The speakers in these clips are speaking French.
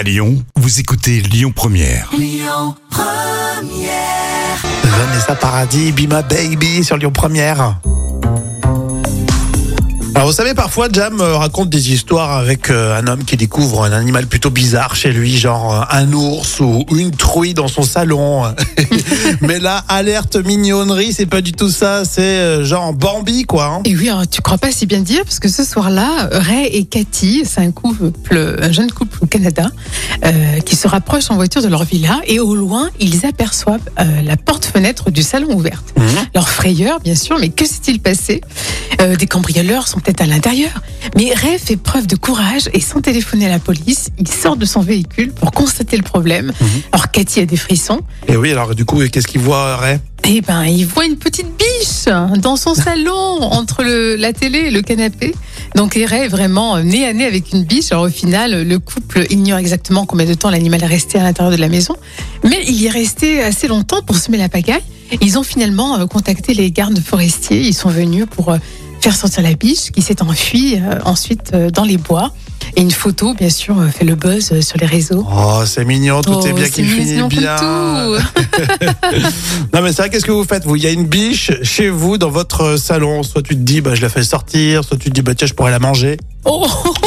À Lyon, vous écoutez Lyon Première. Vanessa Paradis, Be My Baby sur Lyon Première. Alors vous savez, parfois Jam euh, raconte des histoires avec euh, un homme qui découvre un animal plutôt bizarre chez lui, genre euh, un ours ou une truie dans son salon. Mais là, alerte mignonnerie, c'est pas du tout ça, c'est genre Bambi quoi. hein. Et oui, alors, tu crois pas si bien dire, parce que ce soir-là, Ray et Cathy, c'est un couple, un jeune couple au Canada, euh, qui se rapprochent en voiture de leur villa, et au loin, ils aperçoivent euh, la porte-fenêtre du salon ouverte. Mhm. Leur frayeur, bien sûr, mais que s'est-il passé? Euh, Des cambrioleurs sont peut-être à l'intérieur. Mais Ray fait preuve de courage et sans téléphoner à la police, il sort de son véhicule pour constater le problème. Alors Cathy a des frissons. Et oui, alors du coup, qu'est-ce qu'il voit Ray Eh ben, il voit une petite biche dans son salon, entre le, la télé et le canapé. Donc, Ray est vraiment nez à nez avec une biche. Alors, au final, le couple ignore exactement combien de temps l'animal est resté à l'intérieur de la maison. Mais il y est resté assez longtemps pour semer la pagaille. Ils ont finalement euh, contacté les gardes forestiers. Ils sont venus pour euh, faire sortir la biche qui s'est enfuie euh, ensuite euh, dans les bois. Et une photo, bien sûr, euh, fait le buzz sur les réseaux. Oh, c'est mignon, tout est Oh, bien qui finit bien. tout. Non mais c'est vrai, qu'est-ce que vous faites Vous, il y a une biche chez vous dans votre salon. Soit tu te dis, bah je la fais sortir, soit tu te dis, bah tiens, je pourrais la manger. Oh,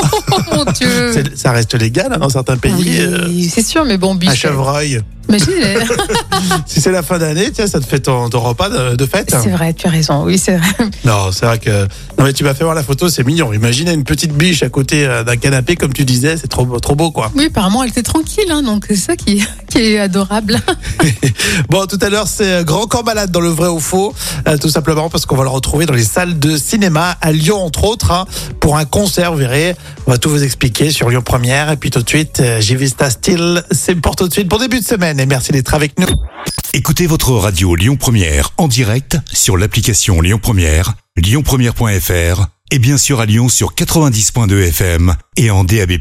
mon Dieu Ça reste légal hein, dans certains pays. Oui, euh, c'est sûr, mais bon, biche. un chevreuil. Imagine, Si c'est la fin d'année, tiens, ça te fait ton, ton repas de, de fête. c'est vrai, tu as raison. Oui, c'est vrai. Non, c'est vrai que. Non mais tu m'as fait voir la photo, c'est mignon. Imaginez une petite biche à côté euh, d'un canapé, comme tu disais, c'est trop, beau- trop beau quoi. Oui, apparemment, elle était tranquille, hein, donc c'est ça qui, qui est adorable. Bon, tout à l'heure, c'est euh, Grand Corps Malade dans le vrai ou faux, euh, tout simplement parce qu'on va le retrouver dans les salles de cinéma à Lyon, entre autres, hein, pour un concert, vous verrez. On va tout vous expliquer sur Lyon Première. Et puis tout de suite, euh, J'ai Vista Style, c'est pour tout de suite, pour début de semaine. Et merci d'être avec nous. Écoutez votre radio Lyon Première en direct sur l'application Lyon Première, lyonpremière.fr et bien sûr à Lyon sur 90.2 FM et en DAB+.